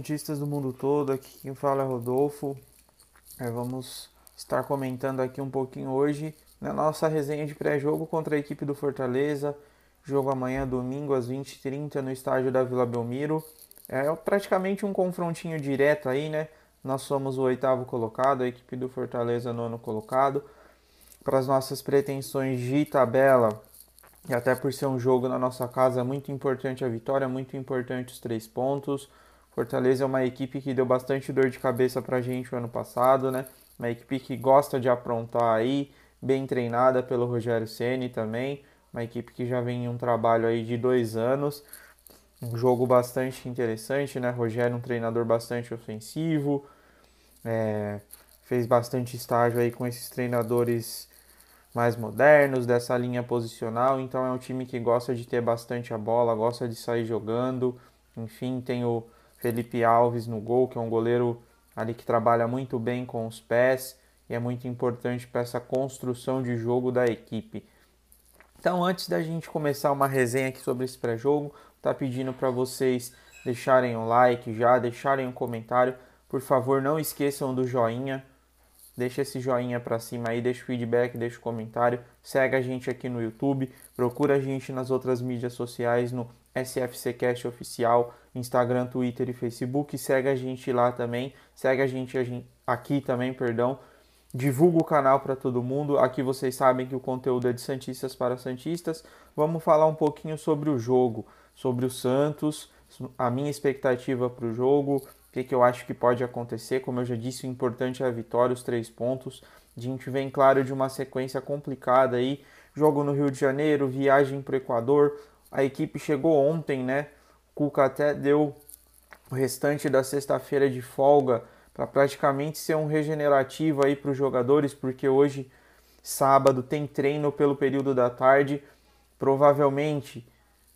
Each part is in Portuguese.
Santistas do mundo todo, aqui quem fala é Rodolfo. É, vamos estar comentando aqui um pouquinho hoje na nossa resenha de pré-jogo contra a equipe do Fortaleza. Jogo amanhã, domingo, às 20h30, no estádio da Vila Belmiro. É praticamente um confrontinho direto aí, né? Nós somos o oitavo colocado, a equipe do Fortaleza nono colocado. Para as nossas pretensões de tabela, e até por ser um jogo na nossa casa, é muito importante a vitória, muito importante os três pontos. Fortaleza é uma equipe que deu bastante dor de cabeça para a gente o ano passado, né? Uma equipe que gosta de aprontar aí, bem treinada pelo Rogério Ceni também. Uma equipe que já vem em um trabalho aí de dois anos. Um jogo bastante interessante, né? Rogério um treinador bastante ofensivo. É, fez bastante estágio aí com esses treinadores mais modernos dessa linha posicional, então é um time que gosta de ter bastante a bola, gosta de sair jogando. Enfim, tem o Felipe Alves no gol, que é um goleiro ali que trabalha muito bem com os pés e é muito importante para essa construção de jogo da equipe. Então, antes da gente começar uma resenha aqui sobre esse pré-jogo, tá pedindo para vocês deixarem um like já, deixarem um comentário. Por favor, não esqueçam do joinha, deixa esse joinha para cima aí, deixa o feedback, deixa o comentário, segue a gente aqui no YouTube, procura a gente nas outras mídias sociais no SFCcast oficial, Instagram, Twitter e Facebook, segue a gente lá também, segue a gente aqui também, perdão. Divulga o canal para todo mundo. Aqui vocês sabem que o conteúdo é de Santistas para Santistas. Vamos falar um pouquinho sobre o jogo, sobre o Santos, a minha expectativa para o jogo, o que, que eu acho que pode acontecer? Como eu já disse, o importante é a vitória, os três pontos. A gente vem, claro, de uma sequência complicada aí. Jogo no Rio de Janeiro, viagem para o Equador. A equipe chegou ontem, né? Cuca até deu o restante da sexta-feira de folga para praticamente ser um regenerativo aí para os jogadores, porque hoje, sábado, tem treino pelo período da tarde. Provavelmente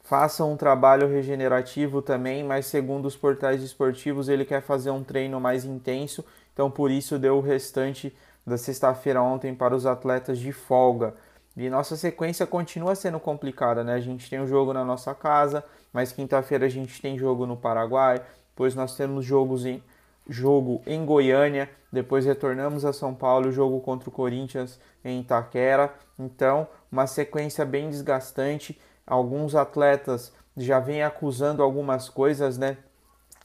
faça um trabalho regenerativo também, mas segundo os portais esportivos ele quer fazer um treino mais intenso, então por isso deu o restante da sexta-feira ontem para os atletas de folga. E nossa sequência continua sendo complicada, né? A gente tem um jogo na nossa casa, mas quinta-feira a gente tem jogo no Paraguai, depois nós temos jogos em, jogo em Goiânia, depois retornamos a São Paulo, jogo contra o Corinthians em Itaquera. Então, uma sequência bem desgastante alguns atletas já vêm acusando algumas coisas, né?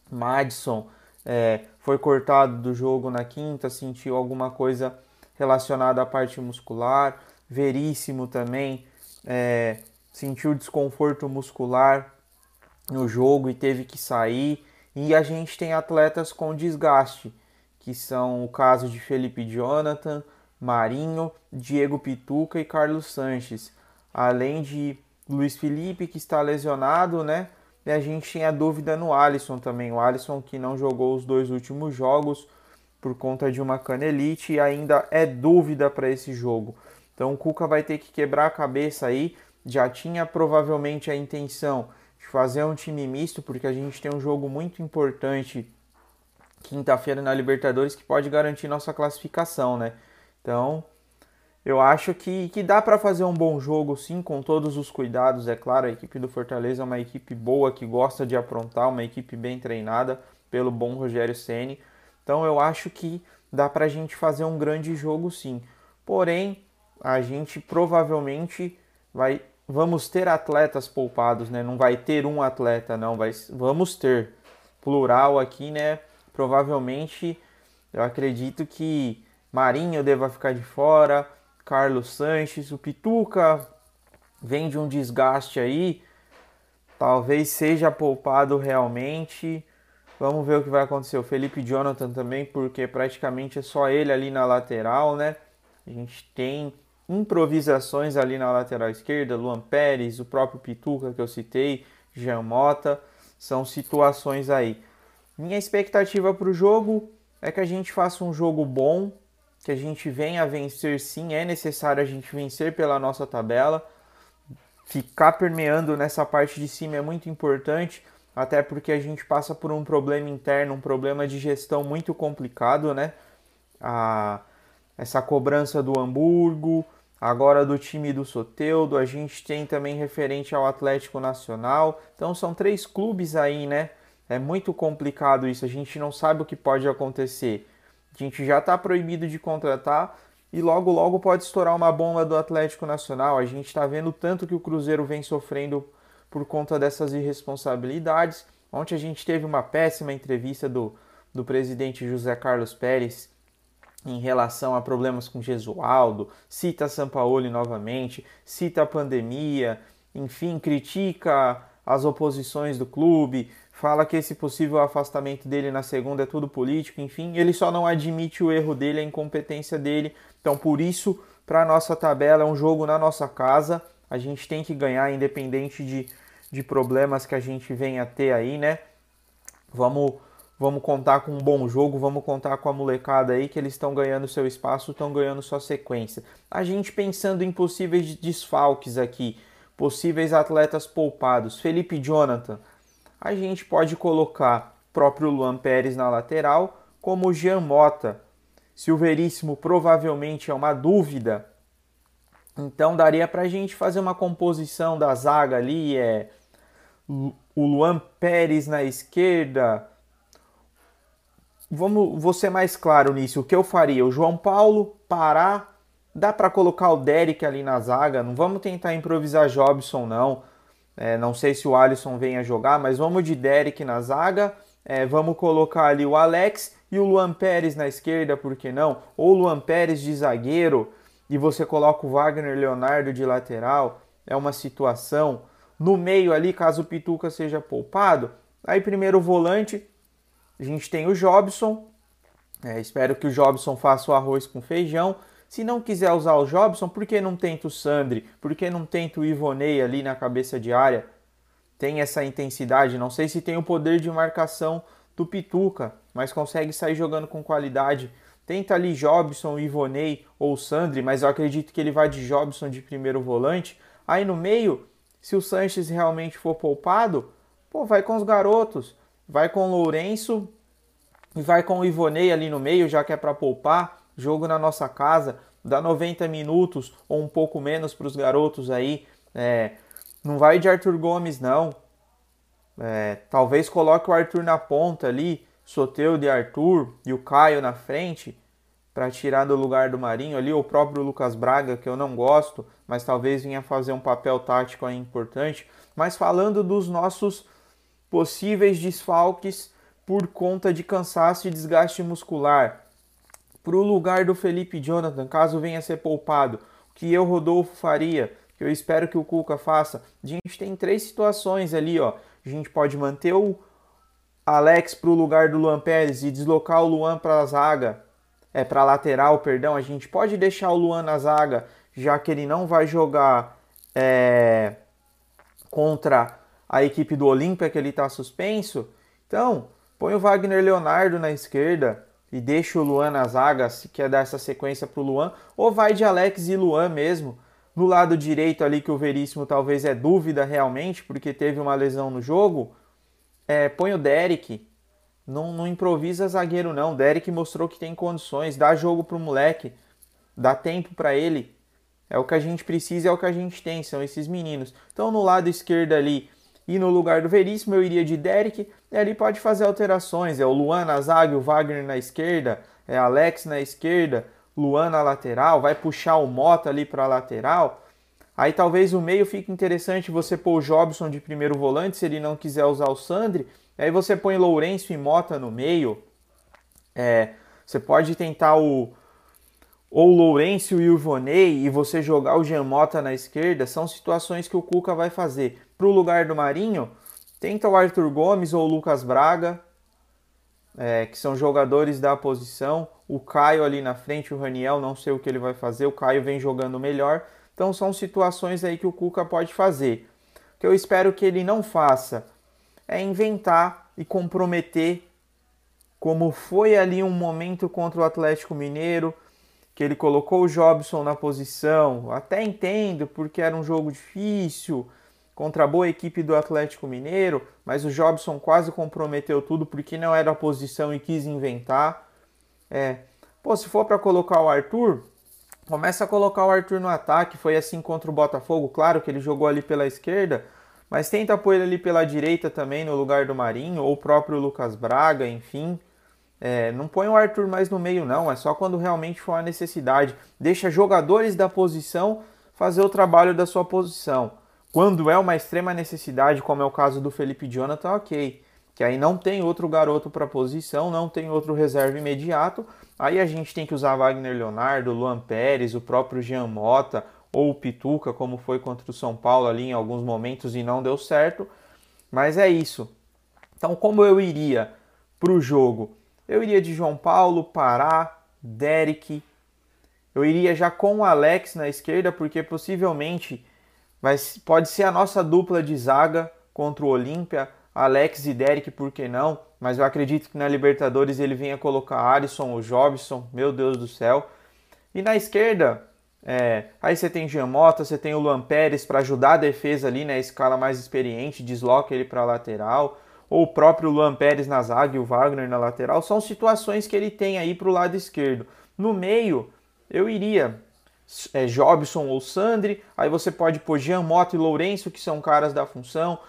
Madison é, foi cortado do jogo na quinta, sentiu alguma coisa relacionada à parte muscular. Veríssimo também é, sentiu desconforto muscular no jogo e teve que sair. E a gente tem atletas com desgaste, que são o caso de Felipe Jonathan, Marinho, Diego Pituca e Carlos Sanches, além de Luiz Felipe, que está lesionado, né? E a gente tem a dúvida no Alisson também. O Alisson que não jogou os dois últimos jogos por conta de uma canelite e ainda é dúvida para esse jogo. Então o Cuca vai ter que quebrar a cabeça aí. Já tinha provavelmente a intenção de fazer um time misto, porque a gente tem um jogo muito importante quinta-feira na Libertadores que pode garantir nossa classificação, né? Então eu acho que, que dá para fazer um bom jogo, sim, com todos os cuidados. É claro, a equipe do Fortaleza é uma equipe boa que gosta de aprontar, uma equipe bem treinada pelo bom Rogério Ceni. Então eu acho que dá para a gente fazer um grande jogo, sim. Porém, a gente provavelmente vai, vamos ter atletas poupados, né? Não vai ter um atleta, não. Vai, vamos ter plural aqui, né? Provavelmente, eu acredito que Marinho deva ficar de fora. Carlos Sanches, o Pituca vem de um desgaste aí, talvez seja poupado realmente. Vamos ver o que vai acontecer. O Felipe Jonathan também, porque praticamente é só ele ali na lateral, né? A gente tem improvisações ali na lateral esquerda, Luan Pérez, o próprio Pituca que eu citei, Jean Mota, são situações aí. Minha expectativa para o jogo é que a gente faça um jogo bom, que a gente venha a vencer sim, é necessário a gente vencer pela nossa tabela. Ficar permeando nessa parte de cima é muito importante, até porque a gente passa por um problema interno, um problema de gestão muito complicado, né? A, essa cobrança do Hamburgo, agora do time do Soteudo, a gente tem também referente ao Atlético Nacional. Então são três clubes aí, né? É muito complicado isso, a gente não sabe o que pode acontecer. A gente já está proibido de contratar e logo logo pode estourar uma bomba do Atlético Nacional. A gente está vendo tanto que o Cruzeiro vem sofrendo por conta dessas irresponsabilidades. Ontem a gente teve uma péssima entrevista do, do presidente José Carlos Pérez em relação a problemas com Gesualdo, cita Sampaoli novamente, cita a pandemia, enfim, critica as oposições do clube, fala que esse possível afastamento dele na segunda é tudo político, enfim, ele só não admite o erro dele, a incompetência dele. Então, por isso, para a nossa tabela, é um jogo na nossa casa, a gente tem que ganhar, independente de, de problemas que a gente venha a ter aí, né? Vamos Vamos contar com um bom jogo, vamos contar com a molecada aí que eles estão ganhando seu espaço, estão ganhando sua sequência. A gente pensando em possíveis desfalques aqui, possíveis atletas poupados. Felipe Jonathan, a gente pode colocar próprio Luan Pérez na lateral, como Jean Mota. Se o Veríssimo provavelmente é uma dúvida, então daria para a gente fazer uma composição da zaga ali, é o Luan Pérez na esquerda, vamos vou ser mais claro nisso. O que eu faria? O João Paulo, parar. Dá para colocar o Derek ali na zaga. Não vamos tentar improvisar Jobson, não. É, não sei se o Alisson venha jogar, mas vamos de Derek na zaga. É, vamos colocar ali o Alex e o Luan Pérez na esquerda, por que não? Ou o Luan Pérez de zagueiro e você coloca o Wagner Leonardo de lateral. É uma situação. No meio ali, caso o Pituca seja poupado, aí primeiro volante, a gente tem o Jobson. É, espero que o Jobson faça o arroz com feijão. Se não quiser usar o Jobson, por que não tenta o Sandri? Por que não tenta o Ivonei ali na cabeça de área? Tem essa intensidade. Não sei se tem o poder de marcação do Pituca, mas consegue sair jogando com qualidade. Tenta ali Jobson, Ivonei ou Sandri, mas eu acredito que ele vai de Jobson de primeiro volante. Aí no meio, se o Sanches realmente for poupado, pô, vai com os garotos vai com o Lourenço e vai com o Ivonei ali no meio, já que é para poupar. Jogo na nossa casa, dá 90 minutos ou um pouco menos para os garotos aí. É, não vai de Arthur Gomes, não. É, talvez coloque o Arthur na ponta ali, Soteu de Arthur e o Caio na frente para tirar do lugar do Marinho ali, o próprio Lucas Braga, que eu não gosto, mas talvez venha fazer um papel tático aí importante. Mas falando dos nossos possíveis desfalques por conta de cansaço e desgaste muscular. Para o lugar do Felipe Jonathan, caso venha a ser poupado, o que eu, Rodolfo, faria, que eu espero que o Cuca faça. A gente tem três situações ali, ó. A gente pode manter o Alex para o lugar do Luan Pérez e deslocar o Luan para a zaga, é para lateral, perdão. A gente pode deixar o Luan na zaga, já que ele não vai jogar é, contra a equipe do Olímpia que ele está suspenso. Então, põe o Wagner Leonardo na esquerda e deixa o Luan na zaga, se quer dar essa sequência para o Luan, ou vai de Alex e Luan mesmo. No lado direito ali, que o Veríssimo talvez é dúvida realmente, porque teve uma lesão no jogo, é, põe o Derek. Não, não improvisa zagueiro não. O Derek mostrou que tem condições, dá jogo pro moleque, dá tempo para ele. É o que a gente precisa, é o que a gente tem, são esses meninos. Então no lado esquerdo ali, e no lugar do Veríssimo eu iria de Derek. E ali pode fazer alterações. É o Luan na zaga, o Wagner na esquerda, é Alex na esquerda, Luan na lateral, vai puxar o Mota ali para a lateral. Aí talvez o meio fique interessante você pôr o Jobson de primeiro volante, se ele não quiser usar o Sandri. Aí você põe Lourenço e Mota no meio. É, você pode tentar o ou Lourenço e o Ivonei e você jogar o Jean Mota na esquerda. São situações que o Cuca vai fazer para o lugar do Marinho, tenta o Arthur Gomes ou o Lucas Braga, é, que são jogadores da posição. O Caio ali na frente, o Raniel, não sei o que ele vai fazer. O Caio vem jogando melhor. Então são situações aí que o Cuca pode fazer. O que eu espero que ele não faça é inventar e comprometer, como foi ali um momento contra o Atlético Mineiro, que ele colocou o Jobson na posição. Até entendo, porque era um jogo difícil, contra a boa equipe do Atlético Mineiro, mas o Jobson quase comprometeu tudo porque não era a posição e quis inventar. É, pô, se for para colocar o Arthur, começa a colocar o Arthur no ataque. Foi assim contra o Botafogo, claro que ele jogou ali pela esquerda, mas tenta pôr ele ali pela direita também no lugar do Marinho, ou o próprio Lucas Braga, enfim. É, não põe o Arthur mais no meio, não, é só quando realmente for a necessidade. Deixa jogadores da posição fazer o trabalho da sua posição. Quando é uma extrema necessidade, como é o caso do Felipe Jonathan, ok. Que aí não tem outro garoto para posição, não tem outro reserva imediato. Aí a gente tem que usar Wagner Leonardo, Luan Pérez, o próprio Jean Mota ou o Pituca, como foi contra o São Paulo ali em alguns momentos e não deu certo. Mas é isso. Então, como eu iria para o jogo? Eu iria de João Paulo, Pará, Derek. Eu iria já com o Alex na esquerda, porque possivelmente vai, pode ser a nossa dupla de zaga contra o Olímpia. Alex e Derek, por que não? Mas eu acredito que na Libertadores ele venha colocar Alisson ou Jobson, meu Deus do céu. E na esquerda, é, aí você tem Jean Mota, você tem o Luan Pérez para ajudar a defesa ali na né, escala mais experiente, desloca ele para a lateral, ou o próprio Luan Pérez na zaga e o Wagner na lateral, são situações que ele tem aí para o lado esquerdo. No meio, eu iria é, Jobson ou Sandri, aí você pode pôr Mota e Lourenço, que são caras da função,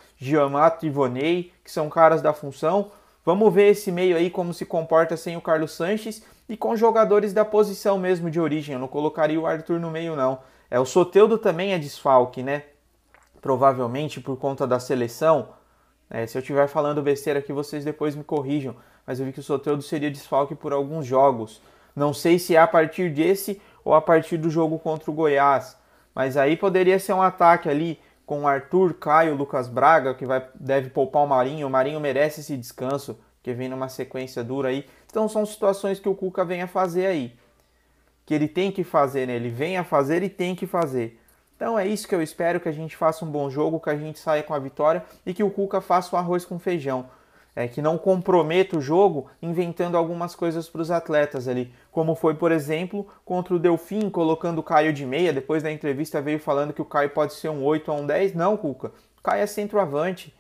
Mota e Vonei, que são caras da função. Vamos ver esse meio aí como se comporta sem o Carlos Sanches e com jogadores da posição mesmo de origem. Eu não colocaria o Arthur no meio, não. É, o Soteudo também é desfalque, né? Provavelmente por conta da seleção. É, se eu estiver falando besteira aqui, vocês depois me corrijam. Mas eu vi que o Soteudo seria desfalque por alguns jogos. Não sei se é a partir desse ou a partir do jogo contra o Goiás. Mas aí poderia ser um ataque ali com Arthur, Caio, Lucas Braga, que vai, deve poupar o Marinho. O Marinho merece esse descanso, que vem numa sequência dura aí. Então são situações que o Cuca vem a fazer aí. Que ele tem que fazer, né? Ele vem a fazer e tem que fazer. Então é isso que eu espero, que a gente faça um bom jogo, que a gente saia com a vitória e que o Cuca faça o arroz com feijão. É, que não comprometa o jogo inventando algumas coisas para os atletas ali, como foi, por exemplo, contra o Delfim, colocando o Caio de meia, depois da entrevista veio falando que o Caio pode ser um 8 ou um 10. Não, Cuca, o Caio é centroavante,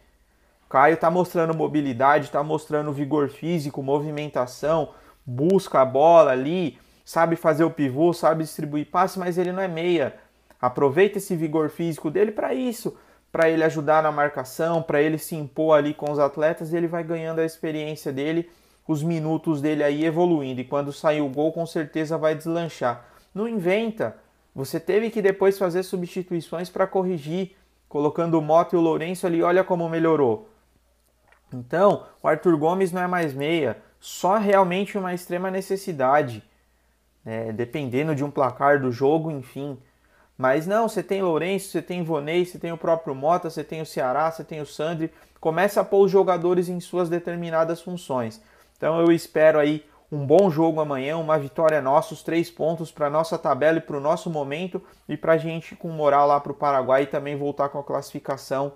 Caio está mostrando mobilidade, está mostrando vigor físico, movimentação, busca a bola ali, sabe fazer o pivô, sabe distribuir passe, mas ele não é meia. Aproveita esse vigor físico dele para isso, para ele ajudar na marcação, para ele se impor ali com os atletas, ele vai ganhando a experiência dele, os minutos dele aí evoluindo. E quando sair o gol, com certeza vai deslanchar. Não inventa. Você teve que depois fazer substituições para corrigir, colocando o Mota e o Lourenço ali, olha como melhorou. Então, o Arthur Gomes não é mais meia, só realmente uma extrema necessidade, né? dependendo de um placar do jogo, enfim. Mas não, você tem Lourenço, você tem Vonei, você tem o próprio Mota, você tem o Ceará, você tem o Sandri. Começa a pôr os jogadores em suas determinadas funções. Então eu espero aí um bom jogo amanhã, uma vitória nossa, os três pontos para nossa tabela e para o nosso momento e para a gente com moral lá para o Paraguai e também voltar com a classificação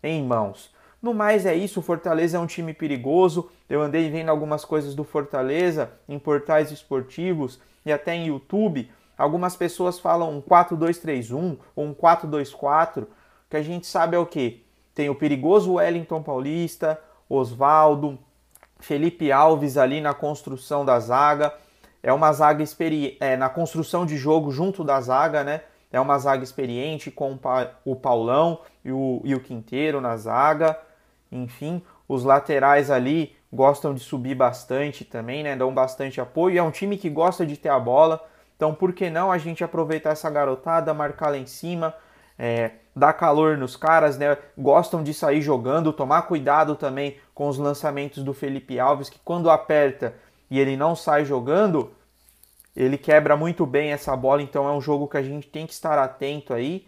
em mãos. No mais é isso, o Fortaleza é um time perigoso. Eu andei vendo algumas coisas do Fortaleza em portais esportivos e até em YouTube. Algumas pessoas falam um 4-2-3-1 ou um 4-2-4, que a gente sabe é o que? Tem o perigoso Wellington Paulista, Oswaldo, Felipe Alves ali na construção da zaga. É uma zaga experiente, é, na construção de jogo junto da zaga, né? É uma zaga experiente com o Paulão e o, e o Quinteiro na zaga. Enfim, os laterais ali gostam de subir bastante também, né? Dão bastante apoio. É um time que gosta de ter a bola. Então, por que não a gente aproveitar essa garotada, marcar lá em cima, é, dar calor nos caras, né? Gostam de sair jogando, tomar cuidado também com os lançamentos do Felipe Alves, que quando aperta e ele não sai jogando, ele quebra muito bem essa bola. Então, é um jogo que a gente tem que estar atento aí.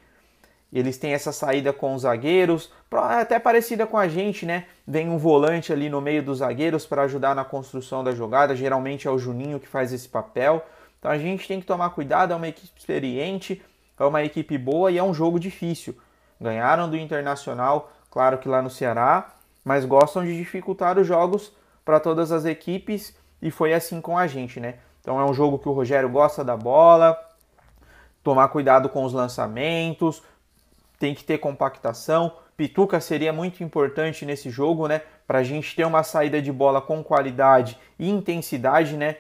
Eles têm essa saída com os zagueiros, até parecida com a gente, né? Vem um volante ali no meio dos zagueiros para ajudar na construção da jogada. Geralmente é o Juninho que faz esse papel. Então a gente tem que tomar cuidado. É uma equipe experiente, é uma equipe boa e é um jogo difícil. Ganharam do Internacional, claro que lá no Ceará, mas gostam de dificultar os jogos para todas as equipes e foi assim com a gente, né? Então é um jogo que o Rogério gosta da bola, tomar cuidado com os lançamentos, tem que ter compactação. Pituca seria muito importante nesse jogo, né? Para a gente ter uma saída de bola com qualidade e intensidade, né?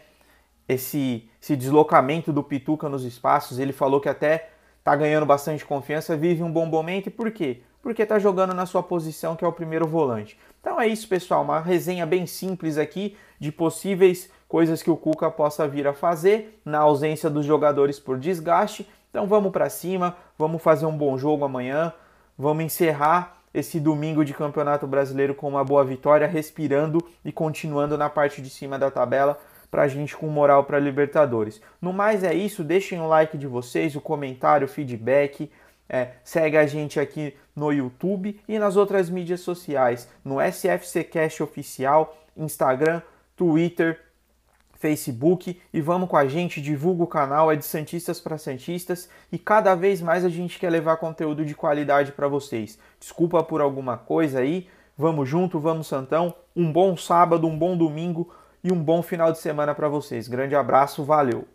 Esse, esse deslocamento do Pituca nos espaços, ele falou que até tá ganhando bastante confiança, vive um bom momento. E por quê? porque está jogando na sua posição, que é o primeiro volante. Então é isso, pessoal, uma resenha bem simples aqui de possíveis coisas que o Cuca possa vir a fazer na ausência dos jogadores por desgaste. Então vamos para cima, vamos fazer um bom jogo amanhã, vamos encerrar esse domingo de Campeonato Brasileiro com uma boa vitória, respirando e continuando na parte de cima da tabela para a gente com moral para Libertadores. No mais é isso, deixem o like de vocês, o comentário, o feedback. É, segue a gente aqui no YouTube e nas outras mídias sociais, no SFCcast Oficial, Instagram, Twitter, Facebook e vamos com a gente, divulga o canal, é de Santistas para Santistas e cada vez mais a gente quer levar conteúdo de qualidade para vocês. Desculpa por alguma coisa aí, vamos junto, vamos Santão, um bom sábado, um bom domingo e um bom final de semana para vocês. Grande abraço, valeu!